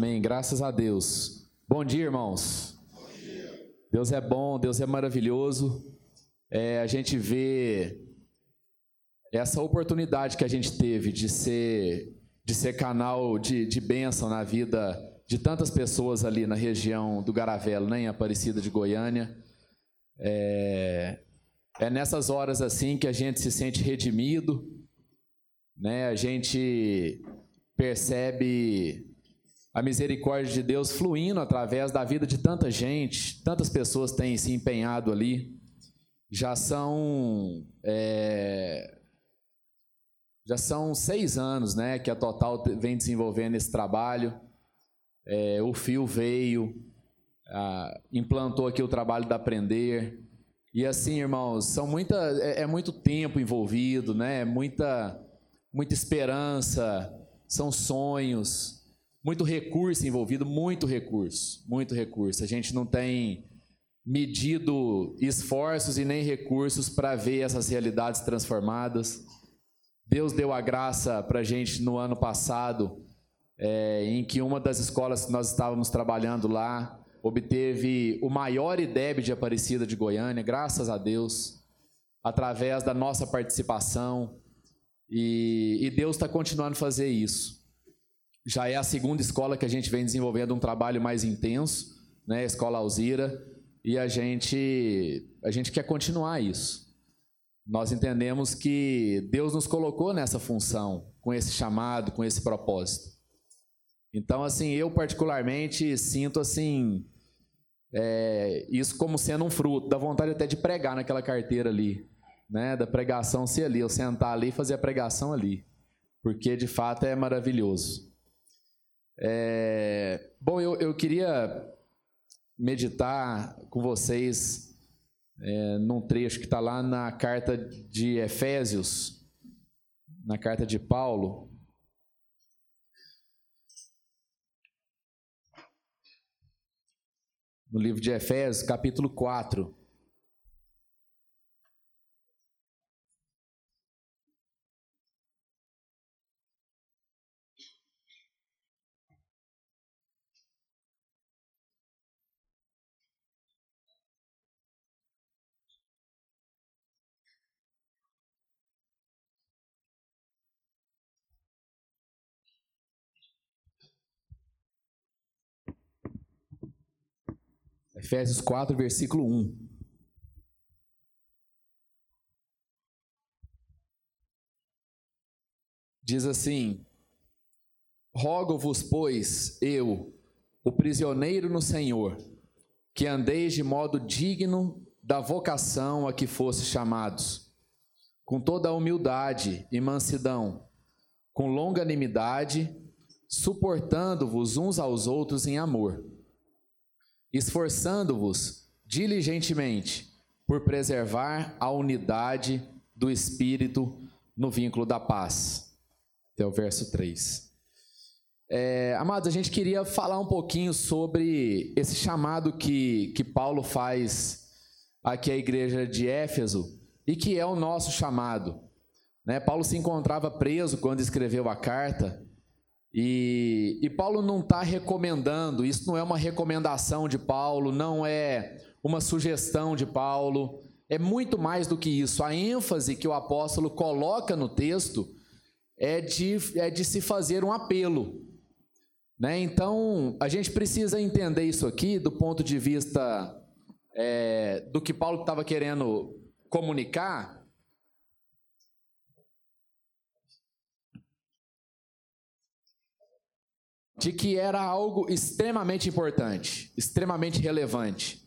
Amém. Graças a Deus. Bom dia, irmãos. Bom dia. Deus é bom, Deus é maravilhoso. É, a gente vê essa oportunidade que a gente teve de ser, de ser canal de, de bênção na vida de tantas pessoas ali na região do Garavelo, né, em Aparecida de Goiânia. É, é nessas horas assim que a gente se sente redimido, né? A gente percebe a misericórdia de Deus fluindo através da vida de tanta gente, tantas pessoas têm se empenhado ali. Já são é, já são seis anos, né, que a Total vem desenvolvendo esse trabalho. É, o Fio veio, ah, implantou aqui o trabalho da Aprender. E assim, irmãos, são muita, é, é muito tempo envolvido, né? Muita, muita esperança, são sonhos, muito recurso envolvido, muito recurso, muito recurso. A gente não tem medido esforços e nem recursos para ver essas realidades transformadas. Deus deu a graça para a gente no ano passado, é, em que uma das escolas que nós estávamos trabalhando lá obteve o maior IDEB de Aparecida de Goiânia, graças a Deus, através da nossa participação. E, e Deus está continuando a fazer isso. Já é a segunda escola que a gente vem desenvolvendo um trabalho mais intenso, né, a Escola Alzira, e a gente, a gente quer continuar isso. Nós entendemos que Deus nos colocou nessa função, com esse chamado, com esse propósito. Então, assim, eu particularmente sinto assim é, isso como sendo um fruto, da vontade até de pregar naquela carteira ali, né? Da pregação ser ali, eu sentar ali e fazer a pregação ali, porque de fato é maravilhoso. É, bom, eu, eu queria meditar com vocês é, num trecho que está lá na carta de Efésios, na carta de Paulo, no livro de Efésios, capítulo 4. Efésios 4, versículo 1. Diz assim: Rogo-vos, pois, eu, o prisioneiro no Senhor, que andeis de modo digno da vocação a que fostes chamados, com toda a humildade e mansidão, com longanimidade, suportando-vos uns aos outros em amor esforçando-vos diligentemente por preservar a unidade do Espírito no vínculo da paz. Até o verso 3. É, amados, a gente queria falar um pouquinho sobre esse chamado que, que Paulo faz aqui à igreja de Éfeso e que é o nosso chamado. Né? Paulo se encontrava preso quando escreveu a carta e, e Paulo não está recomendando, isso não é uma recomendação de Paulo, não é uma sugestão de Paulo, é muito mais do que isso. A ênfase que o apóstolo coloca no texto é de, é de se fazer um apelo. Né? Então, a gente precisa entender isso aqui do ponto de vista é, do que Paulo estava querendo comunicar, de que era algo extremamente importante, extremamente relevante.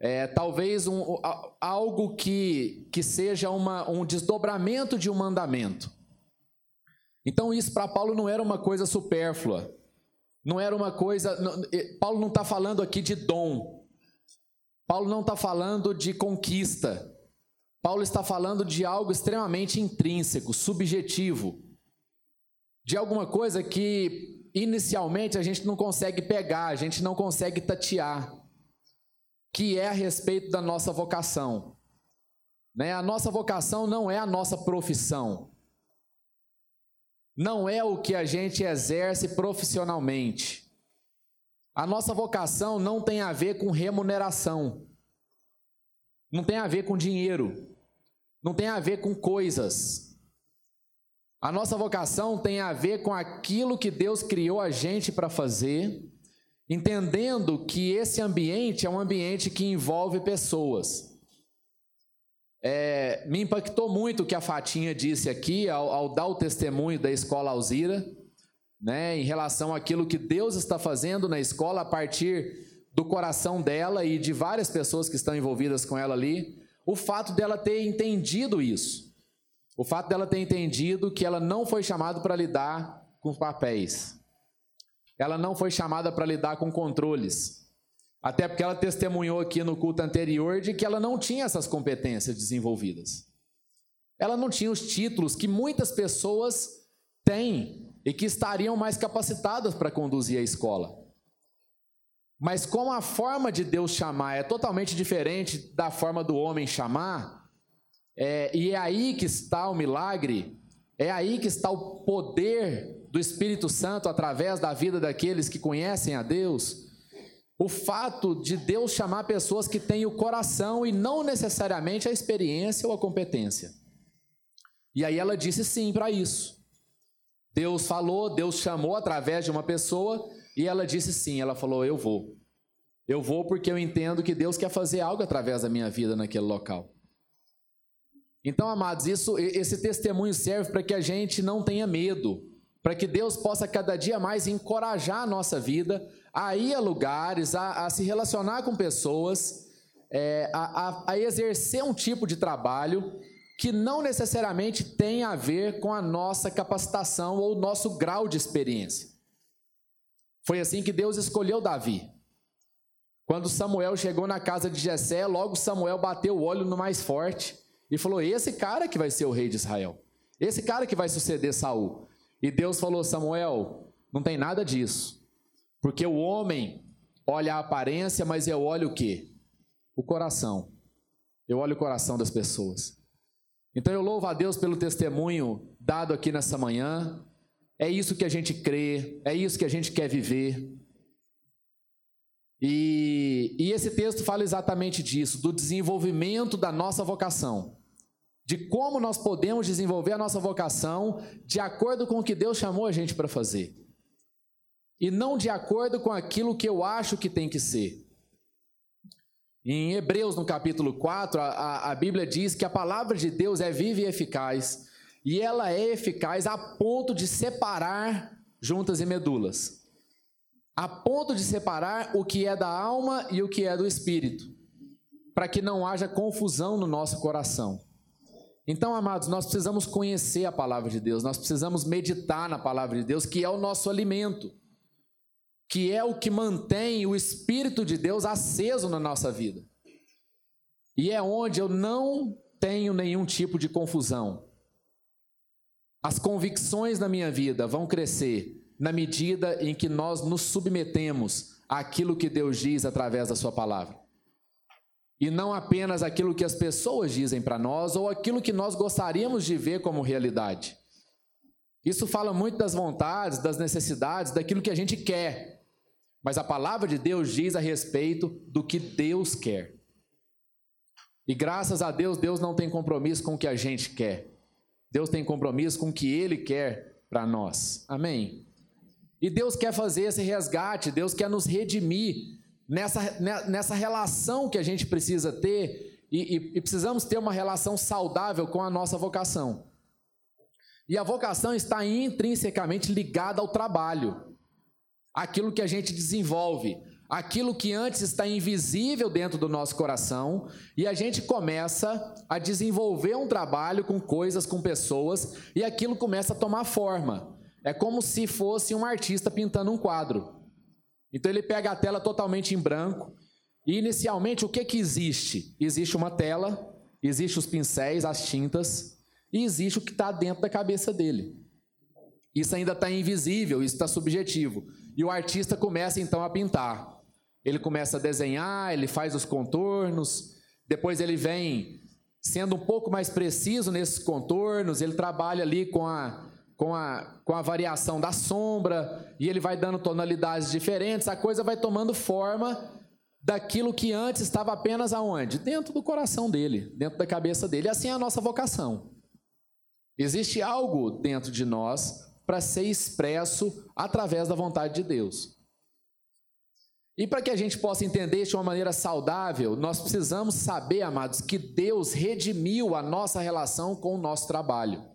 É, talvez um, algo que, que seja uma, um desdobramento de um mandamento. Então, isso para Paulo não era uma coisa supérflua, não era uma coisa. Não, Paulo não está falando aqui de dom, Paulo não está falando de conquista, Paulo está falando de algo extremamente intrínseco, subjetivo, de alguma coisa que inicialmente a gente não consegue pegar, a gente não consegue tatear, que é a respeito da nossa vocação. Né? A nossa vocação não é a nossa profissão, não é o que a gente exerce profissionalmente, A nossa vocação não tem a ver com remuneração, não tem a ver com dinheiro, não tem a ver com coisas. A nossa vocação tem a ver com aquilo que Deus criou a gente para fazer, entendendo que esse ambiente é um ambiente que envolve pessoas. É, me impactou muito o que a Fatinha disse aqui ao, ao dar o testemunho da escola Alzira né, em relação àquilo que Deus está fazendo na escola a partir do coração dela e de várias pessoas que estão envolvidas com ela ali, o fato dela ter entendido isso. O fato dela ter entendido que ela não foi chamada para lidar com papéis. Ela não foi chamada para lidar com controles. Até porque ela testemunhou aqui no culto anterior de que ela não tinha essas competências desenvolvidas. Ela não tinha os títulos que muitas pessoas têm e que estariam mais capacitadas para conduzir a escola. Mas como a forma de Deus chamar é totalmente diferente da forma do homem chamar, é, e é aí que está o milagre, é aí que está o poder do Espírito Santo através da vida daqueles que conhecem a Deus. O fato de Deus chamar pessoas que têm o coração e não necessariamente a experiência ou a competência. E aí ela disse sim para isso. Deus falou, Deus chamou através de uma pessoa e ela disse sim. Ela falou: Eu vou. Eu vou porque eu entendo que Deus quer fazer algo através da minha vida naquele local. Então, amados, isso, esse testemunho serve para que a gente não tenha medo, para que Deus possa cada dia mais encorajar a nossa vida a ir a lugares, a, a se relacionar com pessoas, é, a, a, a exercer um tipo de trabalho que não necessariamente tem a ver com a nossa capacitação ou nosso grau de experiência. Foi assim que Deus escolheu Davi. Quando Samuel chegou na casa de Jessé, logo Samuel bateu o olho no mais forte e falou: "Esse cara que vai ser o rei de Israel. Esse cara que vai suceder Saul". E Deus falou: "Samuel, não tem nada disso. Porque o homem olha a aparência, mas eu olho o quê? O coração. Eu olho o coração das pessoas. Então eu louvo a Deus pelo testemunho dado aqui nessa manhã. É isso que a gente crê, é isso que a gente quer viver. E, e, esse texto fala exatamente disso, do desenvolvimento da nossa vocação, de como nós podemos desenvolver a nossa vocação de acordo com o que Deus chamou a gente para fazer, e não de acordo com aquilo que eu acho que tem que ser. Em Hebreus, no capítulo 4, a, a Bíblia diz que a palavra de Deus é viva e eficaz, e ela é eficaz a ponto de separar juntas e medulas, a ponto de separar o que é da alma e o que é do espírito, para que não haja confusão no nosso coração. Então, amados, nós precisamos conhecer a palavra de Deus, nós precisamos meditar na palavra de Deus, que é o nosso alimento que é o que mantém o Espírito de Deus aceso na nossa vida. E é onde eu não tenho nenhum tipo de confusão. As convicções na minha vida vão crescer na medida em que nós nos submetemos àquilo que Deus diz através da Sua palavra. E não apenas aquilo que as pessoas dizem para nós ou aquilo que nós gostaríamos de ver como realidade. Isso fala muito das vontades, das necessidades, daquilo que a gente quer. Mas a palavra de Deus diz a respeito do que Deus quer. E graças a Deus, Deus não tem compromisso com o que a gente quer. Deus tem compromisso com o que Ele quer para nós. Amém? E Deus quer fazer esse resgate, Deus quer nos redimir nessa, nessa relação que a gente precisa ter e, e, e precisamos ter uma relação saudável com a nossa vocação. E a vocação está intrinsecamente ligada ao trabalho aquilo que a gente desenvolve, aquilo que antes está invisível dentro do nosso coração, e a gente começa a desenvolver um trabalho com coisas, com pessoas, e aquilo começa a tomar forma. É como se fosse um artista pintando um quadro. Então ele pega a tela totalmente em branco, e inicialmente o que que existe? Existe uma tela, existe os pincéis, as tintas, e existe o que está dentro da cabeça dele. Isso ainda está invisível, isso está subjetivo. E o artista começa então a pintar. Ele começa a desenhar, ele faz os contornos, depois ele vem sendo um pouco mais preciso nesses contornos, ele trabalha ali com a, com a, com a variação da sombra, e ele vai dando tonalidades diferentes, a coisa vai tomando forma daquilo que antes estava apenas aonde? Dentro do coração dele, dentro da cabeça dele. Assim é a nossa vocação. Existe algo dentro de nós para ser expresso através da vontade de Deus. E para que a gente possa entender isso de uma maneira saudável, nós precisamos saber, amados, que Deus redimiu a nossa relação com o nosso trabalho.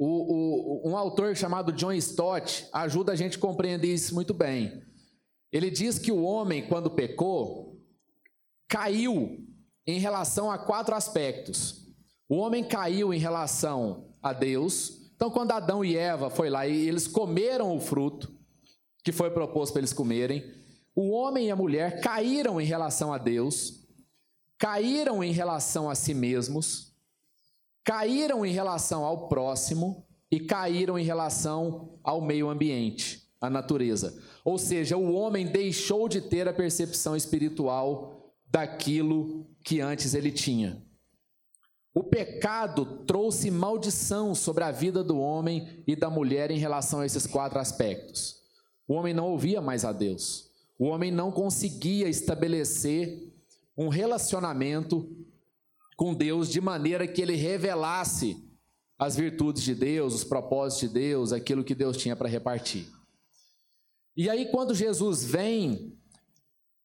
O, o, um autor chamado John Stott ajuda a gente a compreender isso muito bem. Ele diz que o homem, quando pecou, caiu em relação a quatro aspectos. O homem caiu em relação a Deus. Então, quando Adão e Eva foi lá e eles comeram o fruto que foi proposto para eles comerem, o homem e a mulher caíram em relação a Deus, caíram em relação a si mesmos, caíram em relação ao próximo e caíram em relação ao meio ambiente, à natureza. Ou seja, o homem deixou de ter a percepção espiritual daquilo que antes ele tinha. O pecado trouxe maldição sobre a vida do homem e da mulher em relação a esses quatro aspectos. O homem não ouvia mais a Deus. O homem não conseguia estabelecer um relacionamento com Deus de maneira que ele revelasse as virtudes de Deus, os propósitos de Deus, aquilo que Deus tinha para repartir. E aí, quando Jesus vem,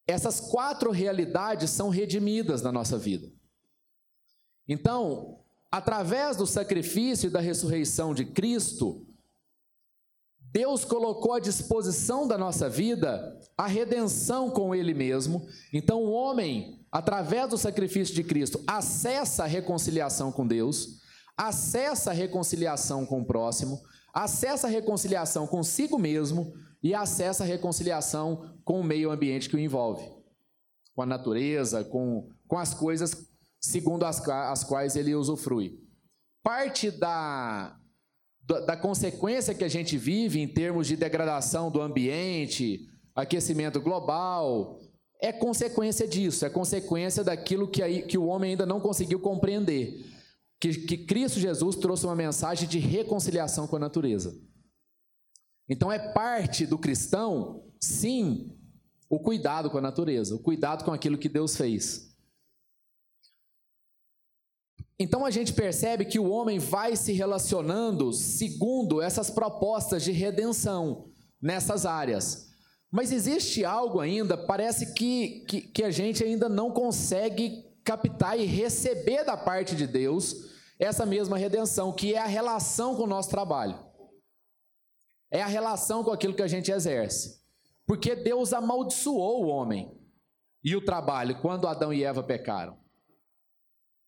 essas quatro realidades são redimidas na nossa vida. Então, através do sacrifício e da ressurreição de Cristo, Deus colocou à disposição da nossa vida a redenção com Ele mesmo. Então, o homem, através do sacrifício de Cristo, acessa a reconciliação com Deus, acessa a reconciliação com o próximo, acessa a reconciliação consigo mesmo e acessa a reconciliação com o meio ambiente que o envolve, com a natureza, com, com as coisas segundo as, as quais ele usufrui. Parte da, da consequência que a gente vive em termos de degradação do ambiente, aquecimento global, é consequência disso, é consequência daquilo que, aí, que o homem ainda não conseguiu compreender. Que, que Cristo Jesus trouxe uma mensagem de reconciliação com a natureza. Então é parte do cristão, sim, o cuidado com a natureza, o cuidado com aquilo que Deus fez. Então a gente percebe que o homem vai se relacionando segundo essas propostas de redenção nessas áreas. Mas existe algo ainda, parece que, que, que, a gente ainda não consegue captar e receber da parte de Deus essa mesma redenção, que é a relação com o nosso trabalho é a relação com aquilo que a gente exerce. Porque Deus amaldiçoou o homem e o trabalho quando Adão e Eva pecaram.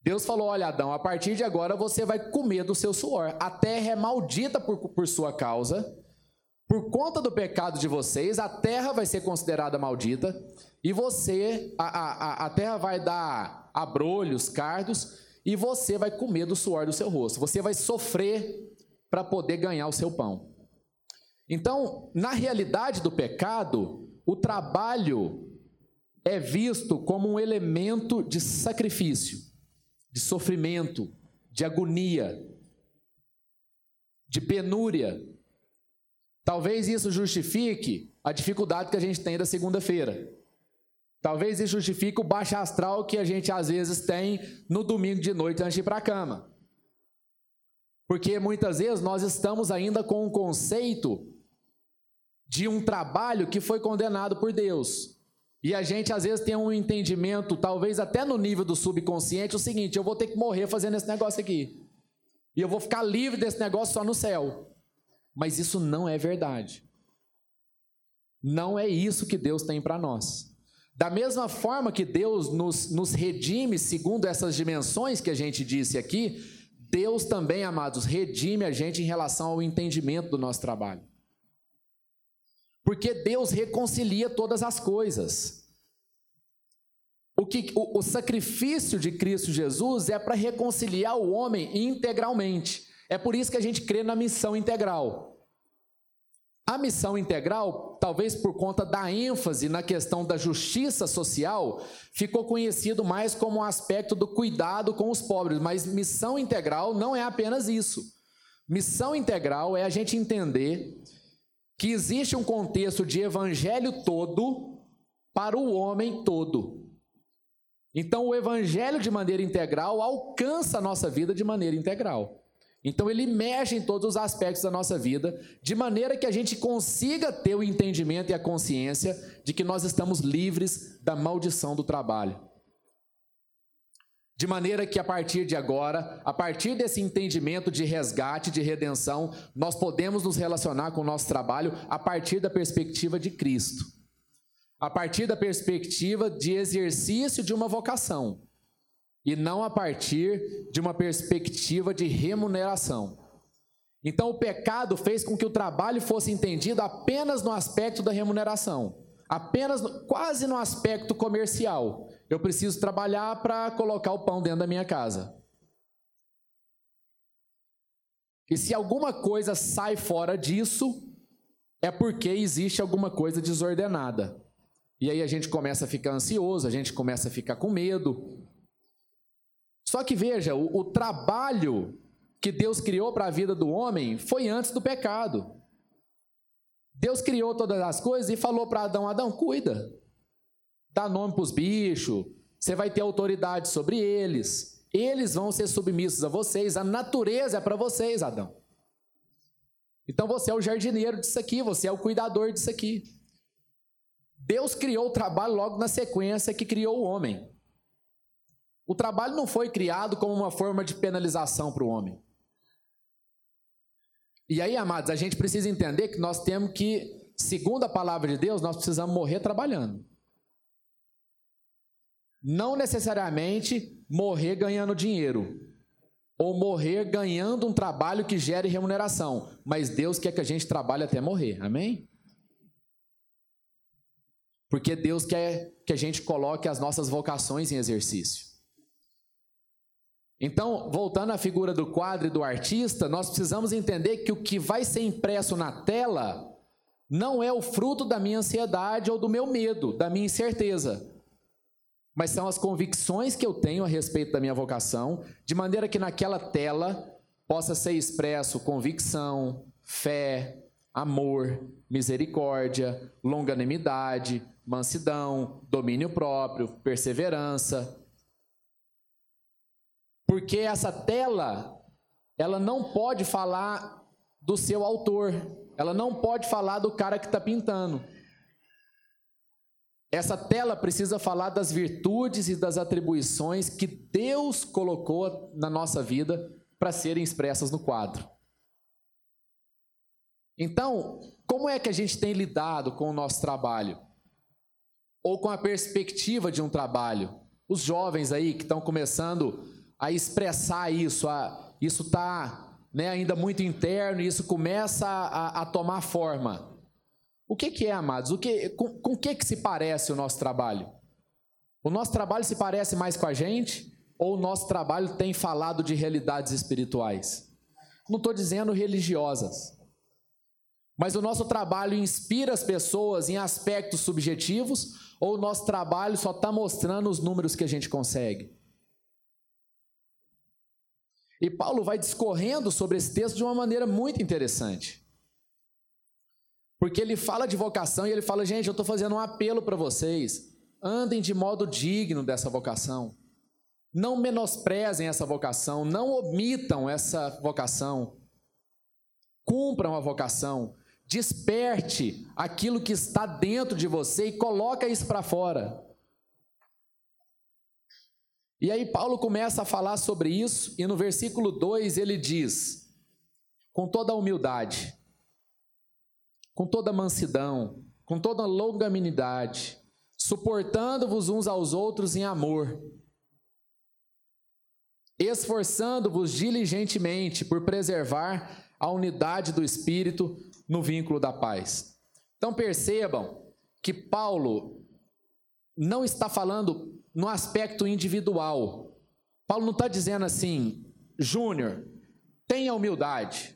Deus falou: Olha, Adão, a partir de agora você vai comer do seu suor. A terra é maldita por, por sua causa. Por conta do pecado de vocês, a terra vai ser considerada maldita. E você, a, a, a terra vai dar abrolhos, cardos, e você vai comer do suor do seu rosto. Você vai sofrer para poder ganhar o seu pão. Então, na realidade do pecado, o trabalho é visto como um elemento de sacrifício, de sofrimento, de agonia, de penúria. Talvez isso justifique a dificuldade que a gente tem da segunda-feira. Talvez isso justifique o baixo astral que a gente às vezes tem no domingo de noite antes de ir para a cama. Porque muitas vezes nós estamos ainda com um conceito de um trabalho que foi condenado por Deus. E a gente às vezes tem um entendimento, talvez até no nível do subconsciente, o seguinte: eu vou ter que morrer fazendo esse negócio aqui. E eu vou ficar livre desse negócio só no céu. Mas isso não é verdade. Não é isso que Deus tem para nós. Da mesma forma que Deus nos, nos redime segundo essas dimensões que a gente disse aqui, Deus também, amados, redime a gente em relação ao entendimento do nosso trabalho. Porque Deus reconcilia todas as coisas. O, que, o, o sacrifício de Cristo Jesus é para reconciliar o homem integralmente. É por isso que a gente crê na missão integral. A missão integral, talvez por conta da ênfase na questão da justiça social, ficou conhecido mais como um aspecto do cuidado com os pobres, mas missão integral não é apenas isso. Missão integral é a gente entender que existe um contexto de evangelho todo para o homem todo. Então, o evangelho de maneira integral alcança a nossa vida de maneira integral. Então, ele mexe em todos os aspectos da nossa vida, de maneira que a gente consiga ter o entendimento e a consciência de que nós estamos livres da maldição do trabalho. De maneira que a partir de agora, a partir desse entendimento de resgate, de redenção, nós podemos nos relacionar com o nosso trabalho a partir da perspectiva de Cristo. A partir da perspectiva de exercício de uma vocação. E não a partir de uma perspectiva de remuneração. Então, o pecado fez com que o trabalho fosse entendido apenas no aspecto da remuneração, apenas, quase no aspecto comercial. Eu preciso trabalhar para colocar o pão dentro da minha casa. E se alguma coisa sai fora disso, é porque existe alguma coisa desordenada. E aí a gente começa a ficar ansioso, a gente começa a ficar com medo. Só que veja, o, o trabalho que Deus criou para a vida do homem foi antes do pecado. Deus criou todas as coisas e falou para Adão: Adão, cuida dá nome para os bichos, você vai ter autoridade sobre eles, eles vão ser submissos a vocês, a natureza é para vocês, Adão. Então você é o jardineiro disso aqui, você é o cuidador disso aqui. Deus criou o trabalho logo na sequência que criou o homem. O trabalho não foi criado como uma forma de penalização para o homem. E aí, amados, a gente precisa entender que nós temos que, segundo a palavra de Deus, nós precisamos morrer trabalhando. Não necessariamente morrer ganhando dinheiro ou morrer ganhando um trabalho que gere remuneração, mas Deus quer que a gente trabalhe até morrer. Amém? Porque Deus quer que a gente coloque as nossas vocações em exercício. Então, voltando à figura do quadro e do artista, nós precisamos entender que o que vai ser impresso na tela não é o fruto da minha ansiedade ou do meu medo, da minha incerteza, mas são as convicções que eu tenho a respeito da minha vocação, de maneira que naquela tela possa ser expresso convicção, fé, amor, misericórdia, longanimidade, mansidão, domínio próprio, perseverança. Porque essa tela, ela não pode falar do seu autor, ela não pode falar do cara que está pintando. Essa tela precisa falar das virtudes e das atribuições que Deus colocou na nossa vida para serem expressas no quadro. Então, como é que a gente tem lidado com o nosso trabalho? Ou com a perspectiva de um trabalho? Os jovens aí que estão começando a expressar isso, a, isso está né, ainda muito interno e isso começa a, a tomar forma. O que, que é, amados? O que, com, com que, que se parece o nosso trabalho? O nosso trabalho se parece mais com a gente? Ou o nosso trabalho tem falado de realidades espirituais? Não estou dizendo religiosas. Mas o nosso trabalho inspira as pessoas em aspectos subjetivos? Ou o nosso trabalho só está mostrando os números que a gente consegue? E Paulo vai discorrendo sobre esse texto de uma maneira muito interessante. Porque ele fala de vocação e ele fala: gente, eu estou fazendo um apelo para vocês. Andem de modo digno dessa vocação. Não menosprezem essa vocação. Não omitam essa vocação. Cumpram a vocação. Desperte aquilo que está dentro de você e coloca isso para fora. E aí Paulo começa a falar sobre isso, e no versículo 2 ele diz: com toda a humildade, com toda mansidão, com toda longanimidade, suportando-vos uns aos outros em amor, esforçando-vos diligentemente por preservar a unidade do espírito no vínculo da paz. Então percebam que Paulo não está falando no aspecto individual. Paulo não está dizendo assim, Júnior, tenha humildade,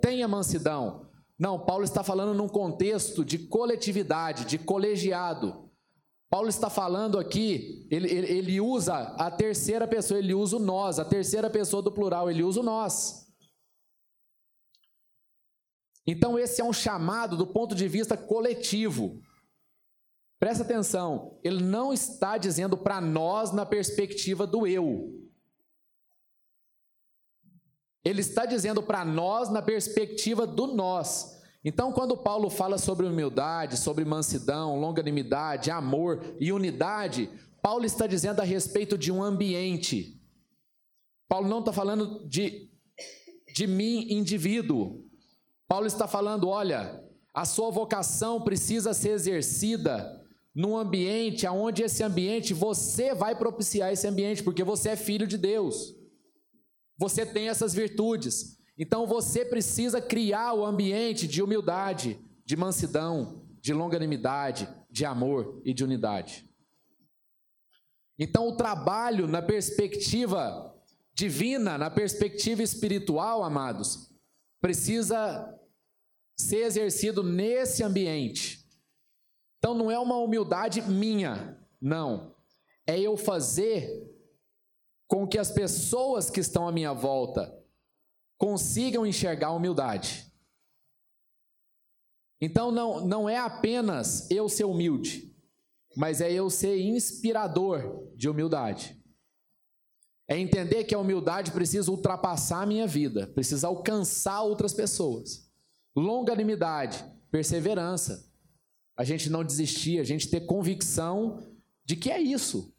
tenha mansidão, não, Paulo está falando num contexto de coletividade, de colegiado. Paulo está falando aqui, ele, ele, ele, usa a terceira pessoa, ele usa o nós, a terceira pessoa do plural, ele usa o nós. Então, esse é um chamado do ponto de vista coletivo. Presta atenção, ele não está dizendo para nós na perspectiva do eu. Ele está dizendo para nós na perspectiva do nós. Então, quando Paulo fala sobre humildade, sobre mansidão, longanimidade, amor e unidade, Paulo está dizendo a respeito de um ambiente. Paulo não está falando de, de mim, indivíduo. Paulo está falando: olha, a sua vocação precisa ser exercida num ambiente onde esse ambiente você vai propiciar esse ambiente, porque você é filho de Deus. Você tem essas virtudes. Então você precisa criar o ambiente de humildade, de mansidão, de longanimidade, de amor e de unidade. Então o trabalho na perspectiva divina, na perspectiva espiritual, amados, precisa ser exercido nesse ambiente. Então não é uma humildade minha, não. É eu fazer com que as pessoas que estão à minha volta consigam enxergar a humildade. Então não, não é apenas eu ser humilde, mas é eu ser inspirador de humildade. É entender que a humildade precisa ultrapassar a minha vida, precisa alcançar outras pessoas. Longanimidade, perseverança. A gente não desistir, a gente ter convicção de que é isso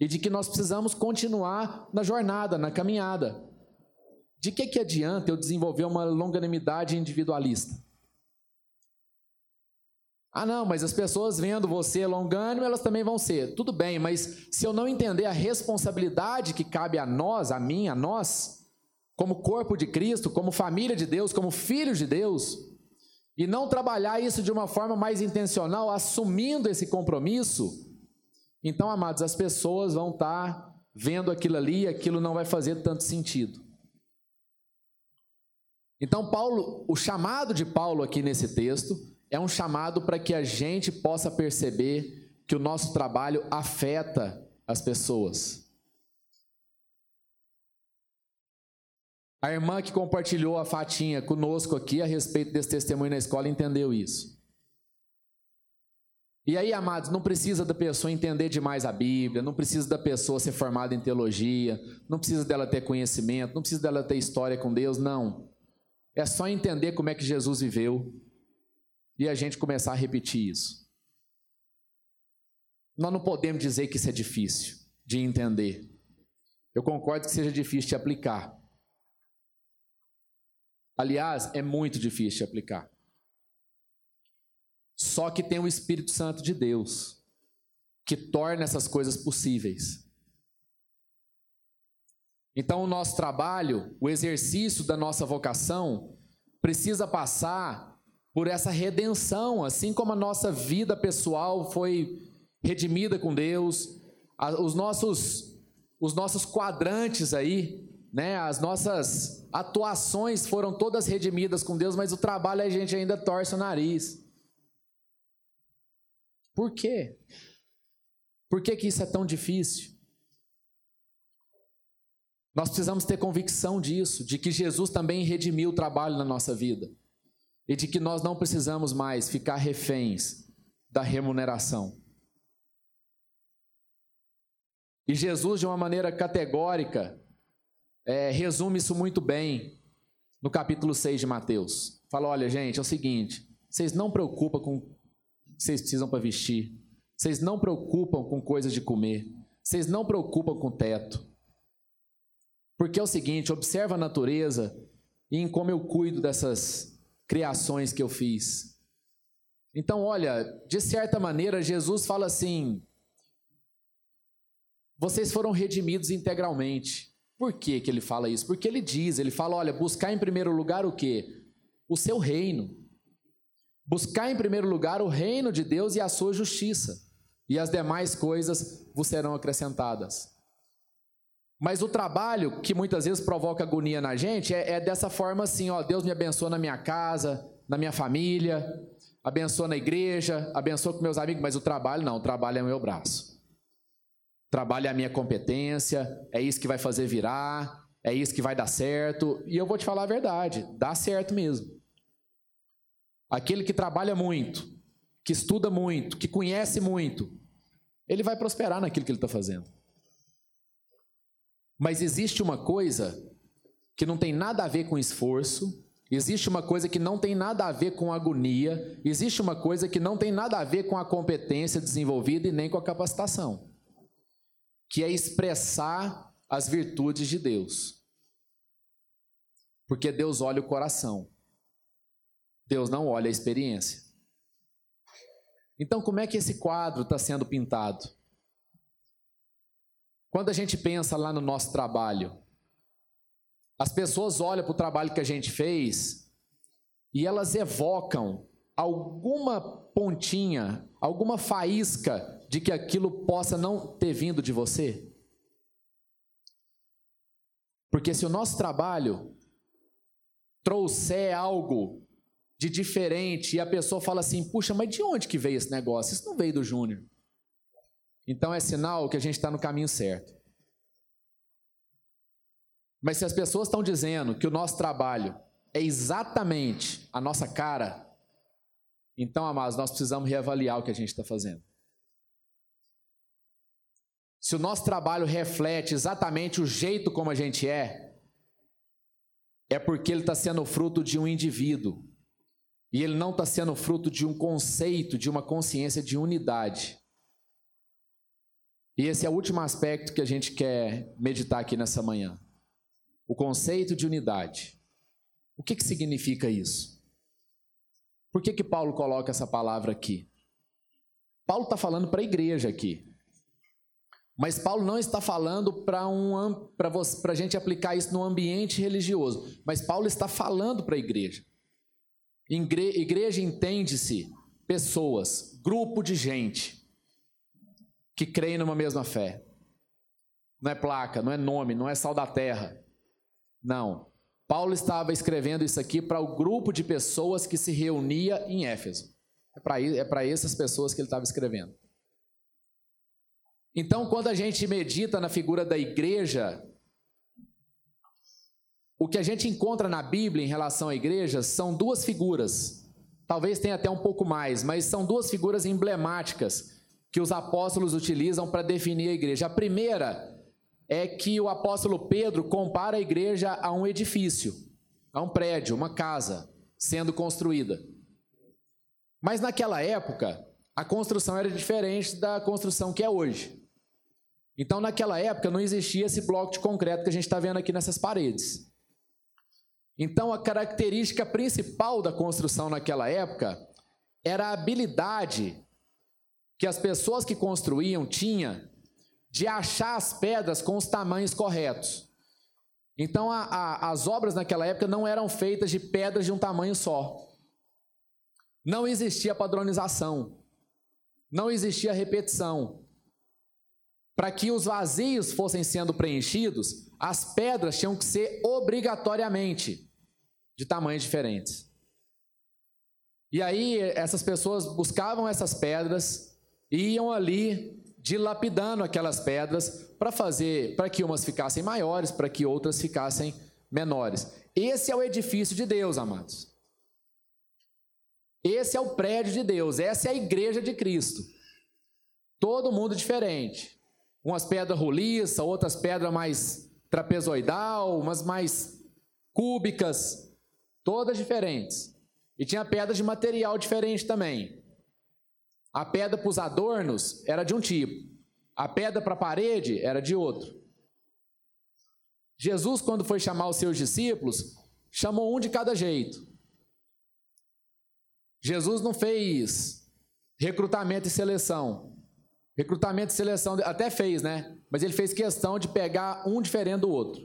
e de que nós precisamos continuar na jornada, na caminhada. De que, que adianta eu desenvolver uma longanimidade individualista? Ah, não, mas as pessoas vendo você longânimo, elas também vão ser. Tudo bem, mas se eu não entender a responsabilidade que cabe a nós, a mim, a nós, como corpo de Cristo, como família de Deus, como filhos de Deus, e não trabalhar isso de uma forma mais intencional, assumindo esse compromisso, então, amados, as pessoas vão estar vendo aquilo ali e aquilo não vai fazer tanto sentido. Então, Paulo, o chamado de Paulo aqui nesse texto é um chamado para que a gente possa perceber que o nosso trabalho afeta as pessoas. A irmã que compartilhou a fatinha conosco aqui a respeito desse testemunho na escola entendeu isso. E aí, amados, não precisa da pessoa entender demais a Bíblia, não precisa da pessoa ser formada em teologia, não precisa dela ter conhecimento, não precisa dela ter história com Deus, não. É só entender como é que Jesus viveu e a gente começar a repetir isso. Nós não podemos dizer que isso é difícil de entender. Eu concordo que seja difícil de aplicar. Aliás, é muito difícil de aplicar. Só que tem o Espírito Santo de Deus que torna essas coisas possíveis. Então, o nosso trabalho, o exercício da nossa vocação, precisa passar por essa redenção, assim como a nossa vida pessoal foi redimida com Deus, os nossos, os nossos quadrantes aí, né, as nossas atuações foram todas redimidas com Deus, mas o trabalho a gente ainda torce o nariz. Por quê? Por que, que isso é tão difícil? Nós precisamos ter convicção disso, de que Jesus também redimiu o trabalho na nossa vida e de que nós não precisamos mais ficar reféns da remuneração. E Jesus, de uma maneira categórica, é, resume isso muito bem no capítulo 6 de Mateus. Fala: olha, gente, é o seguinte, vocês não preocupam com que vocês precisam para vestir. Vocês não preocupam com coisas de comer. Vocês não preocupam com teto. Porque é o seguinte, observa a natureza e em como eu cuido dessas criações que eu fiz. Então, olha, de certa maneira, Jesus fala assim: vocês foram redimidos integralmente. Por que, que ele fala isso? Porque ele diz, ele fala, olha, buscar em primeiro lugar o quê? O seu reino. Buscar em primeiro lugar o reino de Deus e a sua justiça, e as demais coisas vos serão acrescentadas. Mas o trabalho que muitas vezes provoca agonia na gente é, é dessa forma assim: ó, Deus me abençoa na minha casa, na minha família, abençoa na igreja, abençoa com meus amigos, mas o trabalho não, o trabalho é o meu braço. Trabalho é a minha competência, é isso que vai fazer virar, é isso que vai dar certo. E eu vou te falar a verdade, dá certo mesmo. aquele que trabalha muito, que estuda muito, que conhece muito, ele vai prosperar naquilo que ele está fazendo. Mas existe uma coisa que não tem nada a ver com esforço, existe uma coisa que não tem nada a ver com agonia, existe uma coisa que não tem nada a ver com a competência desenvolvida e nem com a capacitação, que é expressar as virtudes de Deus. Porque Deus olha o coração. Deus não olha a experiência. Então, como é que esse quadro está sendo pintado? Quando a gente pensa lá no nosso trabalho, as pessoas olham para o trabalho que a gente fez e elas evocam alguma pontinha, alguma faísca de que aquilo possa não ter vindo de você? Porque se o nosso trabalho trouxer algo de diferente e a pessoa fala assim: puxa, mas de onde que veio esse negócio? Isso não veio do Júnior. Então é sinal que a gente está no caminho certo. Mas se as pessoas estão dizendo que o nosso trabalho é exatamente a nossa cara, então, amados, nós precisamos reavaliar o que a gente está fazendo. Se o nosso trabalho reflete exatamente o jeito como a gente é, é porque ele está sendo fruto de um indivíduo. E ele não está sendo fruto de um conceito, de uma consciência de unidade. E esse é o último aspecto que a gente quer meditar aqui nessa manhã. O conceito de unidade. O que, que significa isso? Por que, que Paulo coloca essa palavra aqui? Paulo está falando para a igreja aqui. Mas Paulo não está falando para um, a gente aplicar isso no ambiente religioso. Mas Paulo está falando para a igreja. Igreja entende-se pessoas, grupo de gente que creem numa mesma fé. Não é placa, não é nome, não é sal da terra. Não. Paulo estava escrevendo isso aqui para o grupo de pessoas que se reunia em Éfeso. É para é essas pessoas que ele estava escrevendo. Então, quando a gente medita na figura da igreja, o que a gente encontra na Bíblia em relação à igreja são duas figuras. Talvez tenha até um pouco mais, mas são duas figuras emblemáticas que os apóstolos utilizam para definir a igreja. A primeira é que o apóstolo Pedro compara a igreja a um edifício, a um prédio, uma casa sendo construída. Mas naquela época, a construção era diferente da construção que é hoje. Então, naquela época, não existia esse bloco de concreto que a gente está vendo aqui nessas paredes. Então, a característica principal da construção naquela época era a habilidade que as pessoas que construíam tinham de achar as pedras com os tamanhos corretos. Então, a, a, as obras naquela época não eram feitas de pedras de um tamanho só. Não existia padronização. Não existia repetição. Para que os vazios fossem sendo preenchidos, as pedras tinham que ser obrigatoriamente de tamanhos diferentes. E aí, essas pessoas buscavam essas pedras iam ali dilapidando aquelas pedras para fazer, para que umas ficassem maiores, para que outras ficassem menores. Esse é o edifício de Deus, amados. Esse é o prédio de Deus, essa é a igreja de Cristo. Todo mundo diferente. Umas pedras roliças, outras pedras mais trapezoidal, umas mais cúbicas, todas diferentes. E tinha pedras de material diferente também. A pedra para os adornos era de um tipo, a pedra para a parede era de outro. Jesus, quando foi chamar os seus discípulos, chamou um de cada jeito. Jesus não fez recrutamento e seleção. Recrutamento e seleção até fez, né? Mas ele fez questão de pegar um diferente do outro.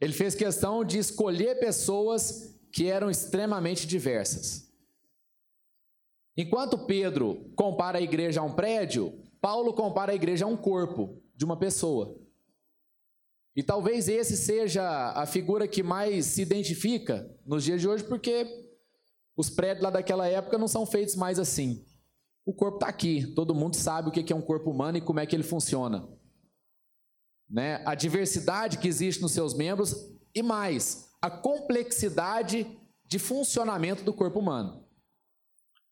Ele fez questão de escolher pessoas que eram extremamente diversas. Enquanto Pedro compara a igreja a um prédio, Paulo compara a igreja a um corpo de uma pessoa. E talvez esse seja a figura que mais se identifica nos dias de hoje, porque os prédios lá daquela época não são feitos mais assim. O corpo está aqui, todo mundo sabe o que é um corpo humano e como é que ele funciona. Né? A diversidade que existe nos seus membros e mais, a complexidade de funcionamento do corpo humano.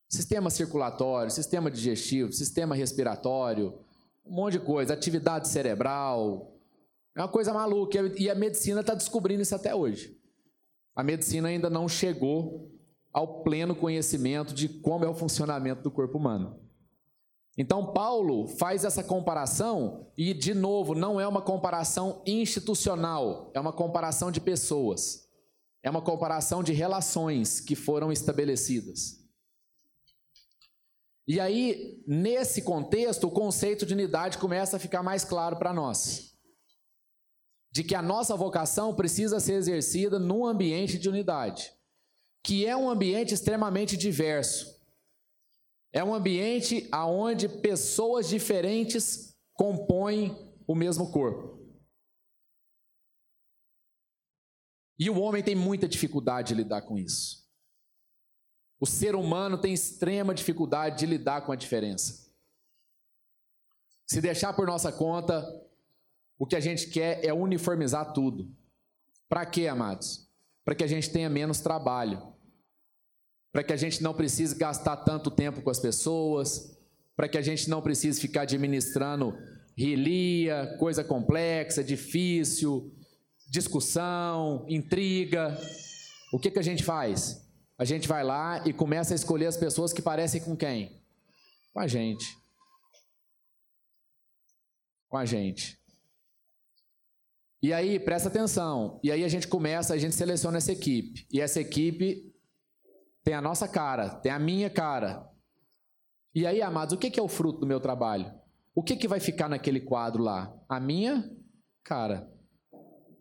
Sistema circulatório, sistema digestivo, sistema respiratório, um monte de coisa, atividade cerebral. É uma coisa maluca e a medicina está descobrindo isso até hoje. A medicina ainda não chegou ao pleno conhecimento de como é o funcionamento do corpo humano. Então, Paulo faz essa comparação, e, de novo, não é uma comparação institucional, é uma comparação de pessoas, é uma comparação de relações que foram estabelecidas. E aí, nesse contexto, o conceito de unidade começa a ficar mais claro para nós. De que a nossa vocação precisa ser exercida num ambiente de unidade, que é um ambiente extremamente diverso. É um ambiente onde pessoas diferentes compõem o mesmo corpo. E o homem tem muita dificuldade de lidar com isso. O ser humano tem extrema dificuldade de lidar com a diferença. Se deixar por nossa conta, o que a gente quer é uniformizar tudo. Para quê, amados? Para que a gente tenha menos trabalho. Para que a gente não precise gastar tanto tempo com as pessoas. Para que a gente não precise ficar administrando rilia, coisa complexa, difícil, discussão, intriga. O que, que a gente faz? a gente vai lá e começa a escolher as pessoas que parecem com quem? Com a gente. Com a gente. E aí, presta atenção. E aí a gente começa, a gente seleciona essa equipe. E essa equipe tem a nossa cara, tem a minha cara. E aí, amados, o que é o fruto do meu trabalho? O que, que vai ficar naquele quadro lá? A minha cara.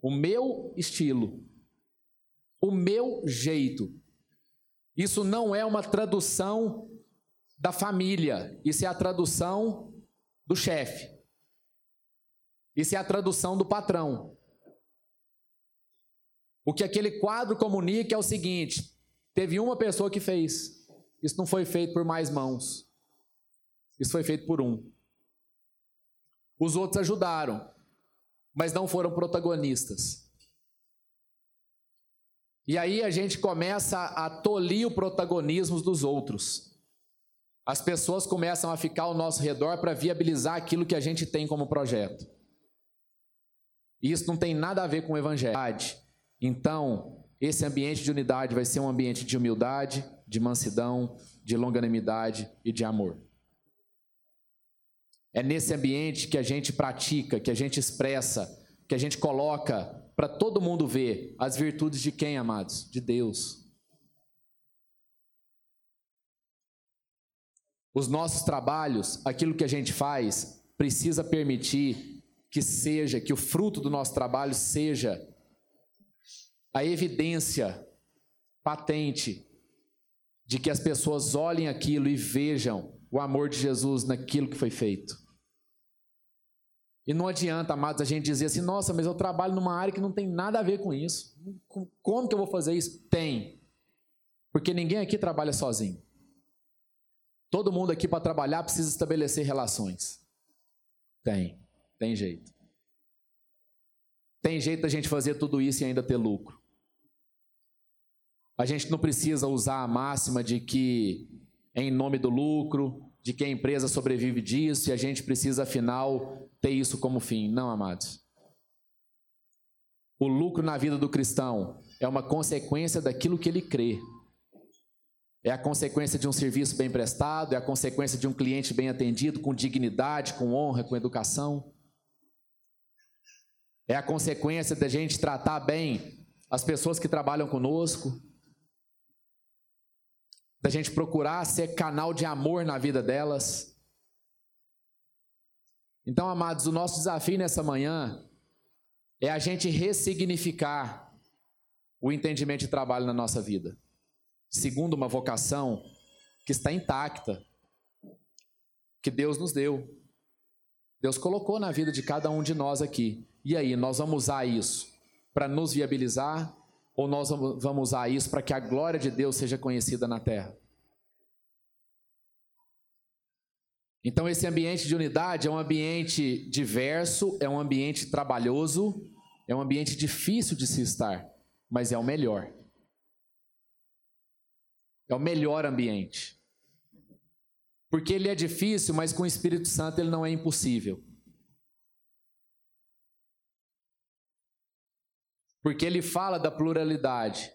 O meu estilo. O meu jeito. Isso não é uma tradução da família, isso é a tradução do chefe. Isso é a tradução do patrão. O que aquele quadro comunica é o seguinte: teve uma pessoa que fez. Isso não foi feito por mais mãos. Isso foi feito por um. Os outros ajudaram, mas não foram protagonistas. E aí a gente começa a tolir o protagonismo dos outros. As pessoas começam a ficar ao nosso redor para viabilizar aquilo que a gente tem como projeto. E isso não tem nada a ver com o evangelho. Então, esse ambiente de unidade vai ser um ambiente de humildade, de mansidão, de longanimidade e de amor. É nesse ambiente que a gente pratica, que a gente expressa, que a gente coloca para todo mundo ver as virtudes de quem, amados? De Deus. Os nossos trabalhos, aquilo que a gente faz, precisa permitir que seja, que o fruto do nosso trabalho seja a evidência patente de que as pessoas olhem aquilo e vejam o amor de Jesus naquilo que foi feito. E não adianta, amados, a gente dizer assim: nossa, mas eu trabalho numa área que não tem nada a ver com isso. Como que eu vou fazer isso? Tem. Porque ninguém aqui trabalha sozinho. Todo mundo aqui para trabalhar precisa estabelecer relações. Tem. Tem jeito. Tem jeito da gente fazer tudo isso e ainda ter lucro. A gente não precisa usar a máxima de que, em nome do lucro, de que a empresa sobrevive disso e a gente precisa, afinal, ter isso como fim. Não, amados. O lucro na vida do cristão é uma consequência daquilo que ele crê. É a consequência de um serviço bem prestado, é a consequência de um cliente bem atendido, com dignidade, com honra, com educação. É a consequência da gente tratar bem as pessoas que trabalham conosco, da gente procurar ser canal de amor na vida delas. Então, amados, o nosso desafio nessa manhã é a gente ressignificar o entendimento de trabalho na nossa vida, segundo uma vocação que está intacta, que Deus nos deu. Deus colocou na vida de cada um de nós aqui. E aí, nós vamos usar isso para nos viabilizar ou nós vamos usar isso para que a glória de Deus seja conhecida na terra? Então, esse ambiente de unidade é um ambiente diverso, é um ambiente trabalhoso, é um ambiente difícil de se estar, mas é o melhor. É o melhor ambiente. Porque ele é difícil, mas com o Espírito Santo ele não é impossível. Porque ele fala da pluralidade.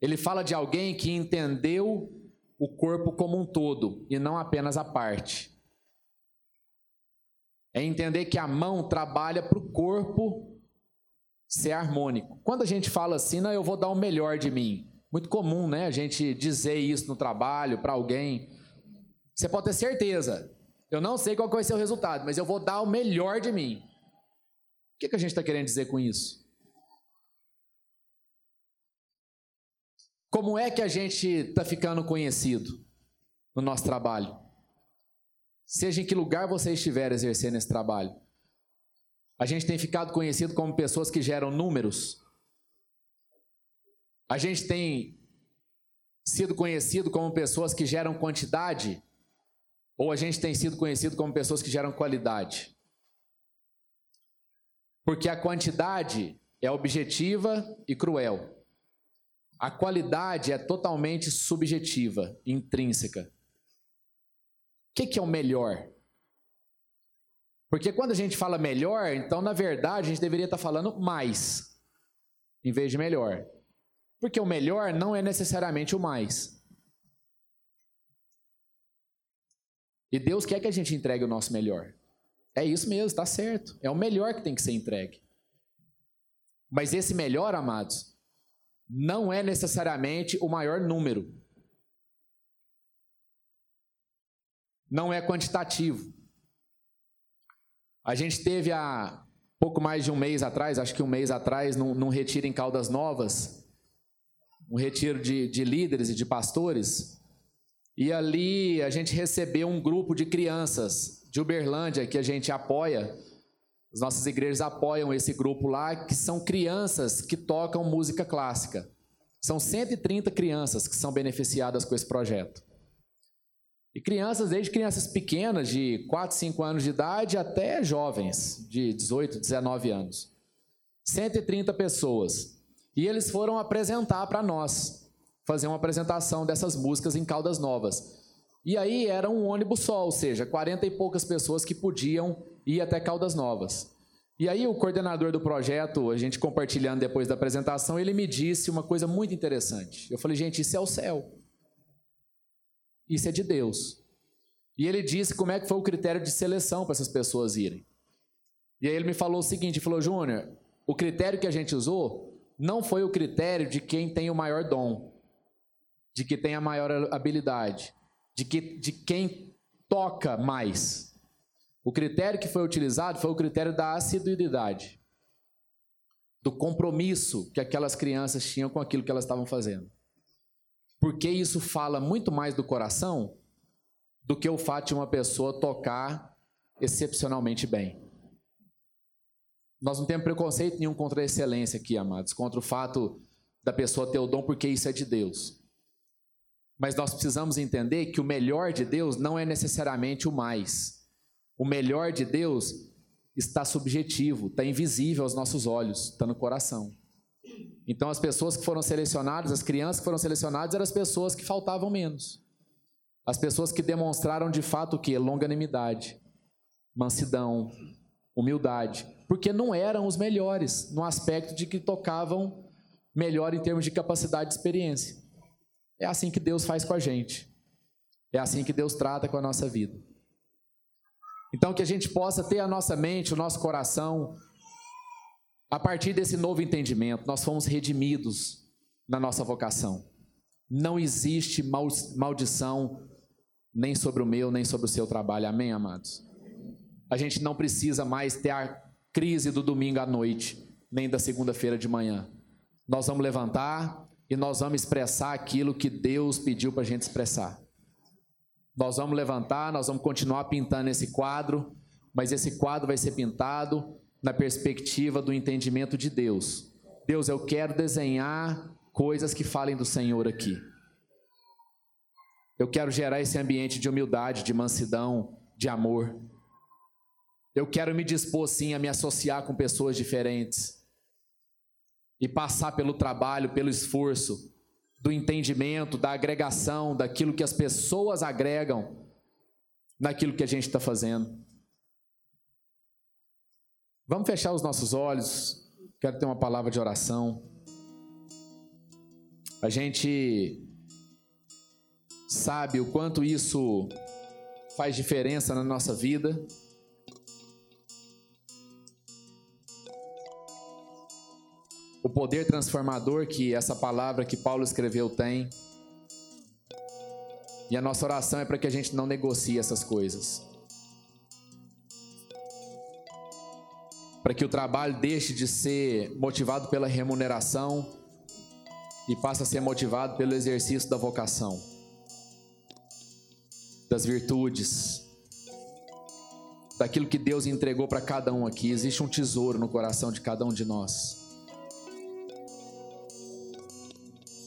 Ele fala de alguém que entendeu o corpo como um todo e não apenas a parte. É entender que a mão trabalha para o corpo ser harmônico. Quando a gente fala assim, não, eu vou dar o melhor de mim. Muito comum, né? A gente dizer isso no trabalho para alguém. Você pode ter certeza. Eu não sei qual vai ser o resultado, mas eu vou dar o melhor de mim. O que, que a gente está querendo dizer com isso? Como é que a gente está ficando conhecido no nosso trabalho? Seja em que lugar você estiver exercendo esse trabalho. A gente tem ficado conhecido como pessoas que geram números. A gente tem sido conhecido como pessoas que geram quantidade. Ou a gente tem sido conhecido como pessoas que geram qualidade. Porque a quantidade é objetiva e cruel. A qualidade é totalmente subjetiva, intrínseca. O que, é o melhor? Porque quando a gente fala melhor, então na verdade a gente deveria estar falando mais, em vez de melhor. Porque o melhor não é necessariamente o mais. E Deus quer que a gente entregue o nosso melhor. É isso mesmo, está certo. É o melhor que tem que ser entregue. Mas esse melhor, amados, não é necessariamente o maior número. Não é quantitativo. A gente teve há pouco mais de um mês atrás, acho que um mês atrás, num, num retiro em Caldas Novas, um retiro de, de líderes e de pastores, e ali a gente recebeu um grupo de crianças de Uberlândia que a gente apoia as nossas igrejas apoiam esse grupo lá, que são crianças que tocam música clássica. São 130 crianças que são beneficiadas com esse projeto. E crianças, desde crianças pequenas, de 4, 5 anos de idade, até jovens, de 18, 19 anos. 130 pessoas. E eles foram apresentar para nós, fazer uma apresentação dessas músicas em Caldas Novas. E aí era um ônibus só, ou seja, 40 e poucas pessoas que podiam ir até Caldas Novas. E aí o coordenador do projeto, a gente compartilhando depois da apresentação, ele me disse uma coisa muito interessante. Eu falei, gente, isso é o céu. Isso é de Deus. E ele disse como é que foi o critério de seleção para essas pessoas irem. E aí ele me falou o seguinte, falou, Júnior, o critério que a gente usou não foi o critério de quem tem o maior dom, de quem tem a maior habilidade, de, que, de quem toca mais. O critério que foi utilizado foi o critério da assiduidade, do compromisso que aquelas crianças tinham com aquilo que elas estavam fazendo. Porque isso fala muito mais do coração do que o fato de uma pessoa tocar excepcionalmente bem. Nós não temos preconceito nenhum contra a excelência aqui, amados, contra o fato da pessoa ter o dom, porque isso é de Deus. Mas nós precisamos entender que o melhor de Deus não é necessariamente o mais. O melhor de Deus está subjetivo, está invisível aos nossos olhos, está no coração. Então, as pessoas que foram selecionadas, as crianças que foram selecionadas, eram as pessoas que faltavam menos. As pessoas que demonstraram de fato o que? Longanimidade, mansidão, humildade. Porque não eram os melhores no aspecto de que tocavam melhor em termos de capacidade de experiência. É assim que Deus faz com a gente. É assim que Deus trata com a nossa vida. Então, que a gente possa ter a nossa mente, o nosso coração, a partir desse novo entendimento, nós fomos redimidos na nossa vocação. Não existe maldição nem sobre o meu, nem sobre o seu trabalho. Amém, amados? A gente não precisa mais ter a crise do domingo à noite, nem da segunda-feira de manhã. Nós vamos levantar, e nós vamos expressar aquilo que Deus pediu para a gente expressar. Nós vamos levantar, nós vamos continuar pintando esse quadro, mas esse quadro vai ser pintado na perspectiva do entendimento de Deus. Deus, eu quero desenhar coisas que falem do Senhor aqui. Eu quero gerar esse ambiente de humildade, de mansidão, de amor. Eu quero me dispor sim a me associar com pessoas diferentes e passar pelo trabalho, pelo esforço do entendimento, da agregação, daquilo que as pessoas agregam naquilo que a gente está fazendo. Vamos fechar os nossos olhos. Quero ter uma palavra de oração. A gente sabe o quanto isso faz diferença na nossa vida. O poder transformador que essa palavra que Paulo escreveu tem. E a nossa oração é para que a gente não negocie essas coisas. Para que o trabalho deixe de ser motivado pela remuneração e passe a ser motivado pelo exercício da vocação, das virtudes, daquilo que Deus entregou para cada um aqui. Existe um tesouro no coração de cada um de nós.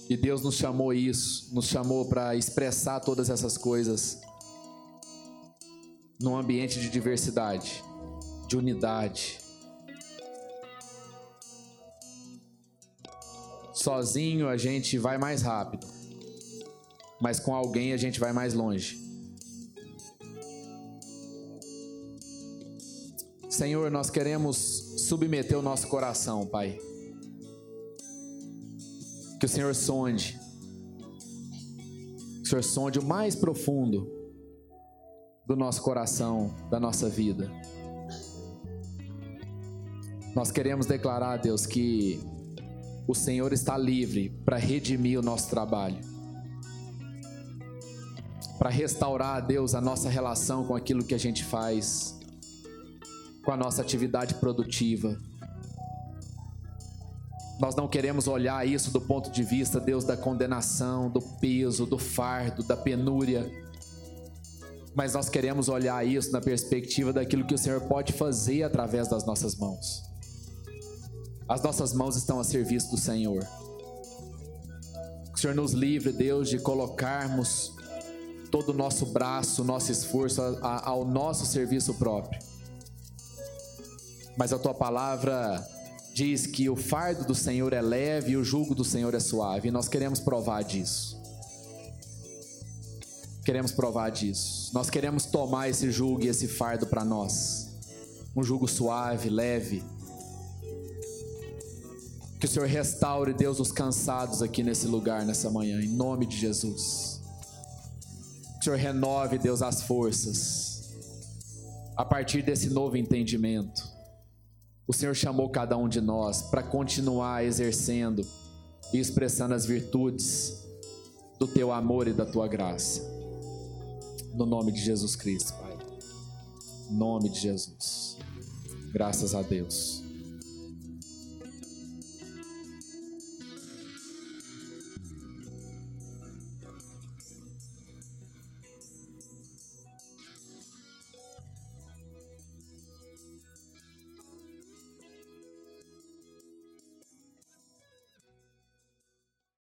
E Deus nos chamou isso, nos chamou para expressar todas essas coisas num ambiente de diversidade, de unidade. Sozinho a gente vai mais rápido, mas com alguém a gente vai mais longe. Senhor, nós queremos submeter o nosso coração, Pai que o Senhor sonde. Que o Senhor sonde o mais profundo do nosso coração, da nossa vida. Nós queremos declarar, Deus, que o Senhor está livre para redimir o nosso trabalho. Para restaurar, Deus, a nossa relação com aquilo que a gente faz, com a nossa atividade produtiva nós não queremos olhar isso do ponto de vista, Deus, da condenação, do peso, do fardo, da penúria. Mas nós queremos olhar isso na perspectiva daquilo que o Senhor pode fazer através das nossas mãos. As nossas mãos estão a serviço do Senhor. Que o Senhor nos livre, Deus, de colocarmos todo o nosso braço, nosso esforço ao nosso serviço próprio. Mas a tua palavra diz que o fardo do Senhor é leve e o jugo do Senhor é suave. E nós queremos provar disso. Queremos provar disso. Nós queremos tomar esse jugo e esse fardo para nós. Um jugo suave, leve. Que o Senhor restaure, Deus, os cansados aqui nesse lugar, nessa manhã, em nome de Jesus. Que o Senhor renove, Deus, as forças. A partir desse novo entendimento o Senhor chamou cada um de nós para continuar exercendo e expressando as virtudes do teu amor e da tua graça. No nome de Jesus Cristo, Pai. Nome de Jesus. Graças a Deus.